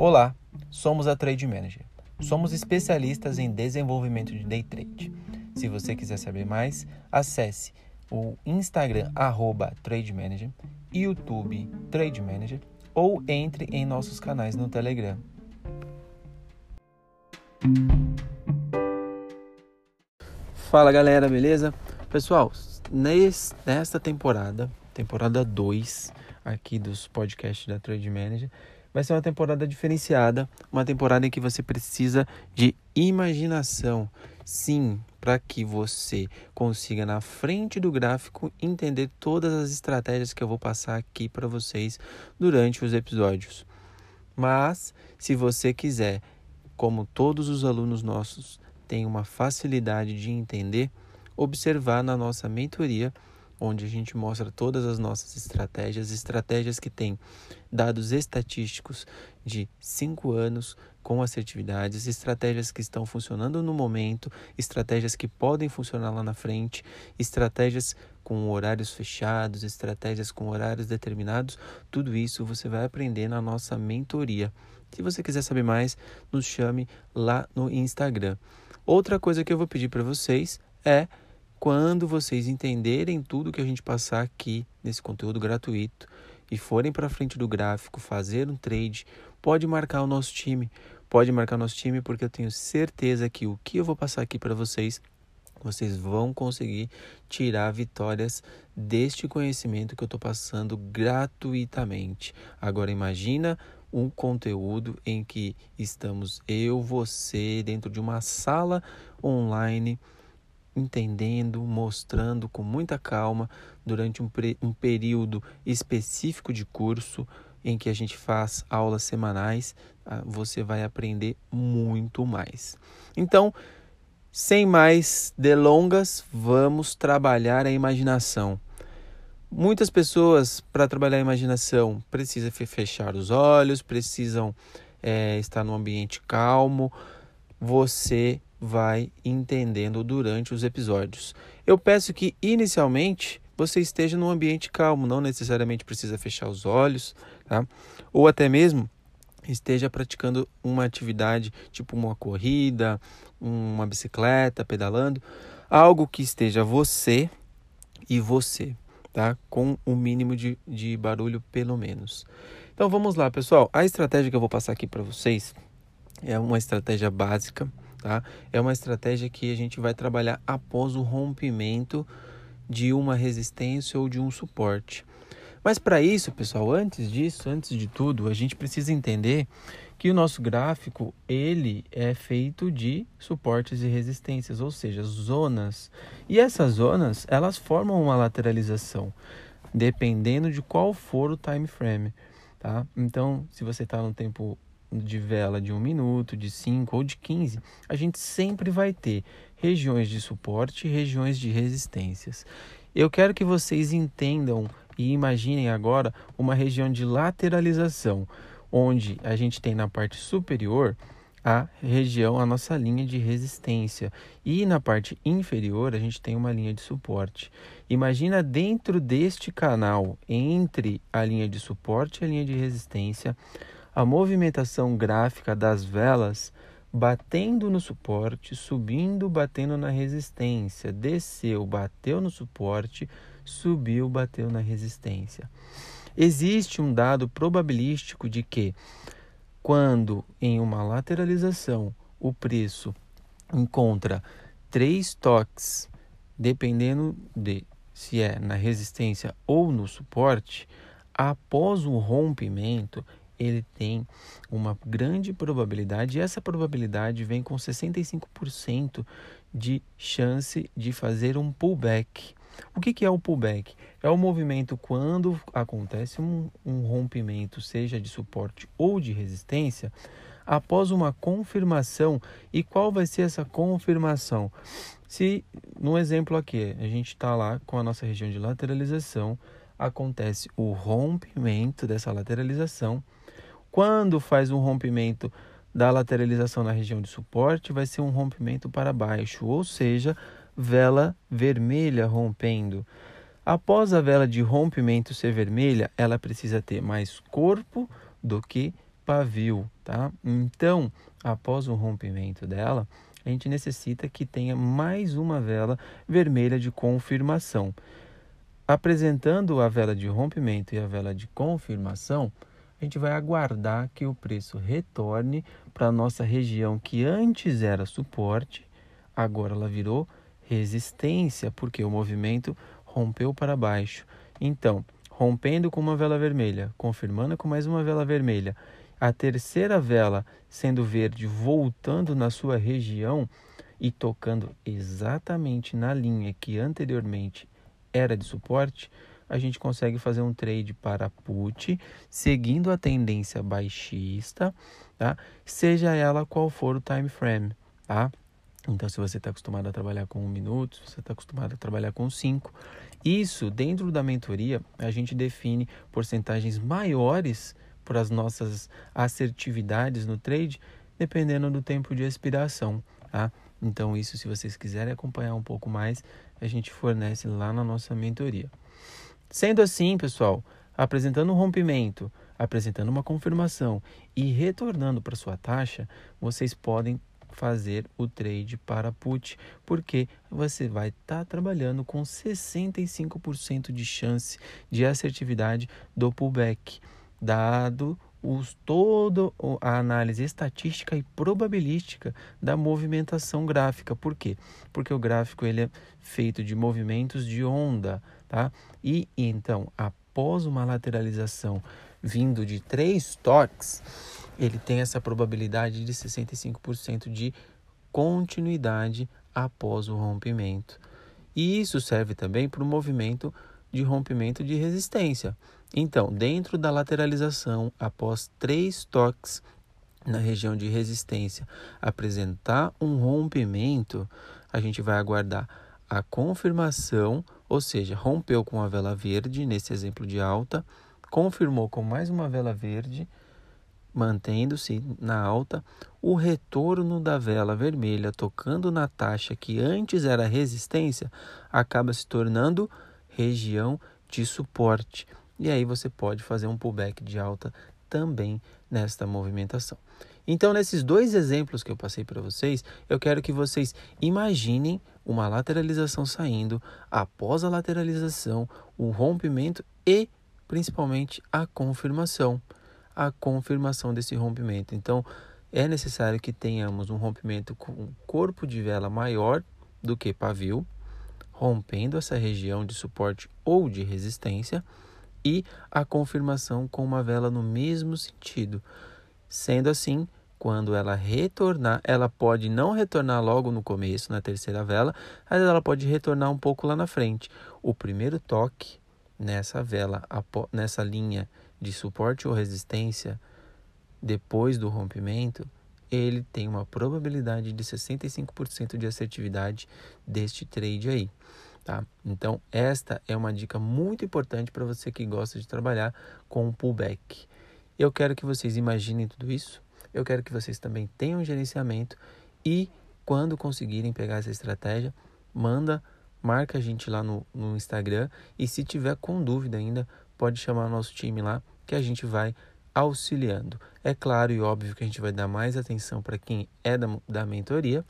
Olá, somos a Trade Manager. Somos especialistas em desenvolvimento de day trade. Se você quiser saber mais, acesse o Instagram arroba Trade Manager, YouTube Trade Manager ou entre em nossos canais no Telegram. Fala galera, beleza? Pessoal, nesta temporada, temporada 2 aqui dos podcasts da Trade Manager, vai ser uma temporada diferenciada, uma temporada em que você precisa de imaginação. Sim, para que você consiga na frente do gráfico entender todas as estratégias que eu vou passar aqui para vocês durante os episódios. Mas se você quiser, como todos os alunos nossos têm uma facilidade de entender, observar na nossa mentoria onde a gente mostra todas as nossas estratégias, estratégias que têm dados estatísticos de cinco anos com assertividades, estratégias que estão funcionando no momento, estratégias que podem funcionar lá na frente, estratégias com horários fechados, estratégias com horários determinados, tudo isso você vai aprender na nossa mentoria. Se você quiser saber mais, nos chame lá no Instagram. Outra coisa que eu vou pedir para vocês é quando vocês entenderem tudo que a gente passar aqui nesse conteúdo gratuito e forem para frente do gráfico fazer um trade, pode marcar o nosso time. Pode marcar o nosso time porque eu tenho certeza que o que eu vou passar aqui para vocês vocês vão conseguir tirar vitórias deste conhecimento que eu estou passando gratuitamente. Agora imagina um conteúdo em que estamos eu, você dentro de uma sala online entendendo, mostrando com muita calma durante um, um período específico de curso em que a gente faz aulas semanais, ah, você vai aprender muito mais. Então, sem mais delongas, vamos trabalhar a imaginação. Muitas pessoas, para trabalhar a imaginação, precisam fechar os olhos, precisam é, estar num ambiente calmo. Você vai entendendo durante os episódios. Eu peço que inicialmente você esteja num ambiente calmo, não necessariamente precisa fechar os olhos, tá? Ou até mesmo esteja praticando uma atividade tipo uma corrida, uma bicicleta, pedalando, algo que esteja você e você, tá? Com o um mínimo de, de barulho pelo menos. Então vamos lá, pessoal. A estratégia que eu vou passar aqui para vocês é uma estratégia básica tá? É uma estratégia que a gente vai trabalhar após o rompimento de uma resistência ou de um suporte. Mas para isso, pessoal, antes disso, antes de tudo, a gente precisa entender que o nosso gráfico ele é feito de suportes e resistências, ou seja, zonas. E essas zonas elas formam uma lateralização, dependendo de qual for o time frame, tá? Então, se você está no tempo de vela de um minuto, de 5 ou de 15, a gente sempre vai ter regiões de suporte e regiões de resistências. Eu quero que vocês entendam e imaginem agora uma região de lateralização, onde a gente tem na parte superior a região, a nossa linha de resistência, e na parte inferior a gente tem uma linha de suporte. Imagina dentro deste canal, entre a linha de suporte e a linha de resistência, a movimentação gráfica das velas batendo no suporte, subindo, batendo na resistência, desceu, bateu no suporte, subiu, bateu na resistência. Existe um dado probabilístico de que quando em uma lateralização o preço encontra três toques, dependendo de se é na resistência ou no suporte, após o rompimento, ele tem uma grande probabilidade, e essa probabilidade vem com 65% de chance de fazer um pullback. O que, que é o pullback? É o movimento quando acontece um, um rompimento, seja de suporte ou de resistência, após uma confirmação. E qual vai ser essa confirmação? Se, no exemplo aqui, a gente está lá com a nossa região de lateralização, acontece o rompimento dessa lateralização quando faz um rompimento da lateralização na região de suporte, vai ser um rompimento para baixo, ou seja, vela vermelha rompendo. Após a vela de rompimento ser vermelha, ela precisa ter mais corpo do que pavio, tá? Então, após o rompimento dela, a gente necessita que tenha mais uma vela vermelha de confirmação. Apresentando a vela de rompimento e a vela de confirmação, a gente vai aguardar que o preço retorne para a nossa região que antes era suporte, agora ela virou resistência, porque o movimento rompeu para baixo. Então, rompendo com uma vela vermelha, confirmando com mais uma vela vermelha, a terceira vela sendo verde, voltando na sua região e tocando exatamente na linha que anteriormente era de suporte, a gente consegue fazer um trade para put, seguindo a tendência baixista, tá? seja ela qual for o time frame. Tá? Então, se você está acostumado a trabalhar com um minuto, se você está acostumado a trabalhar com cinco, isso dentro da mentoria a gente define porcentagens maiores para as nossas assertividades no trade, dependendo do tempo de expiração. Tá? Então, isso, se vocês quiserem acompanhar um pouco mais, a gente fornece lá na nossa mentoria. Sendo assim, pessoal, apresentando um rompimento, apresentando uma confirmação e retornando para sua taxa, vocês podem fazer o trade para put, porque você vai estar tá trabalhando com 65% de chance de assertividade do pullback, dado os, toda a análise estatística e probabilística da movimentação gráfica. Por quê? Porque o gráfico ele é feito de movimentos de onda, tá? E então, após uma lateralização vindo de três toques, ele tem essa probabilidade de 65% de continuidade após o rompimento. E isso serve também para o movimento de rompimento de resistência. Então, dentro da lateralização, após três toques na região de resistência, apresentar um rompimento, a gente vai aguardar a confirmação, ou seja, rompeu com a vela verde, nesse exemplo de alta, confirmou com mais uma vela verde, mantendo-se na alta, o retorno da vela vermelha tocando na taxa que antes era resistência acaba se tornando região de suporte. E aí você pode fazer um pullback de alta também nesta movimentação. Então, nesses dois exemplos que eu passei para vocês, eu quero que vocês imaginem uma lateralização saindo, após a lateralização, o rompimento e principalmente a confirmação, a confirmação desse rompimento. Então, é necessário que tenhamos um rompimento com corpo de vela maior do que pavio, rompendo essa região de suporte ou de resistência, e a confirmação com uma vela no mesmo sentido. Sendo assim, quando ela retornar, ela pode não retornar logo no começo, na terceira vela, mas ela pode retornar um pouco lá na frente. O primeiro toque nessa vela, nessa linha de suporte ou resistência, depois do rompimento, ele tem uma probabilidade de 65% de assertividade deste trade aí. Tá? Então, esta é uma dica muito importante para você que gosta de trabalhar com pullback. Eu quero que vocês imaginem tudo isso. Eu quero que vocês também tenham gerenciamento e quando conseguirem pegar essa estratégia, manda, marca a gente lá no, no Instagram e se tiver com dúvida ainda, pode chamar nosso time lá que a gente vai auxiliando. É claro e óbvio que a gente vai dar mais atenção para quem é da, da mentoria,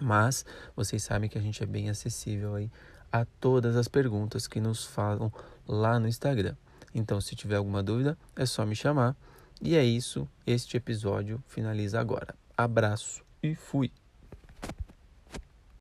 mas vocês sabem que a gente é bem acessível aí a todas as perguntas que nos falam lá no Instagram. Então, se tiver alguma dúvida, é só me chamar. E é isso, este episódio finaliza agora. Abraço e fui!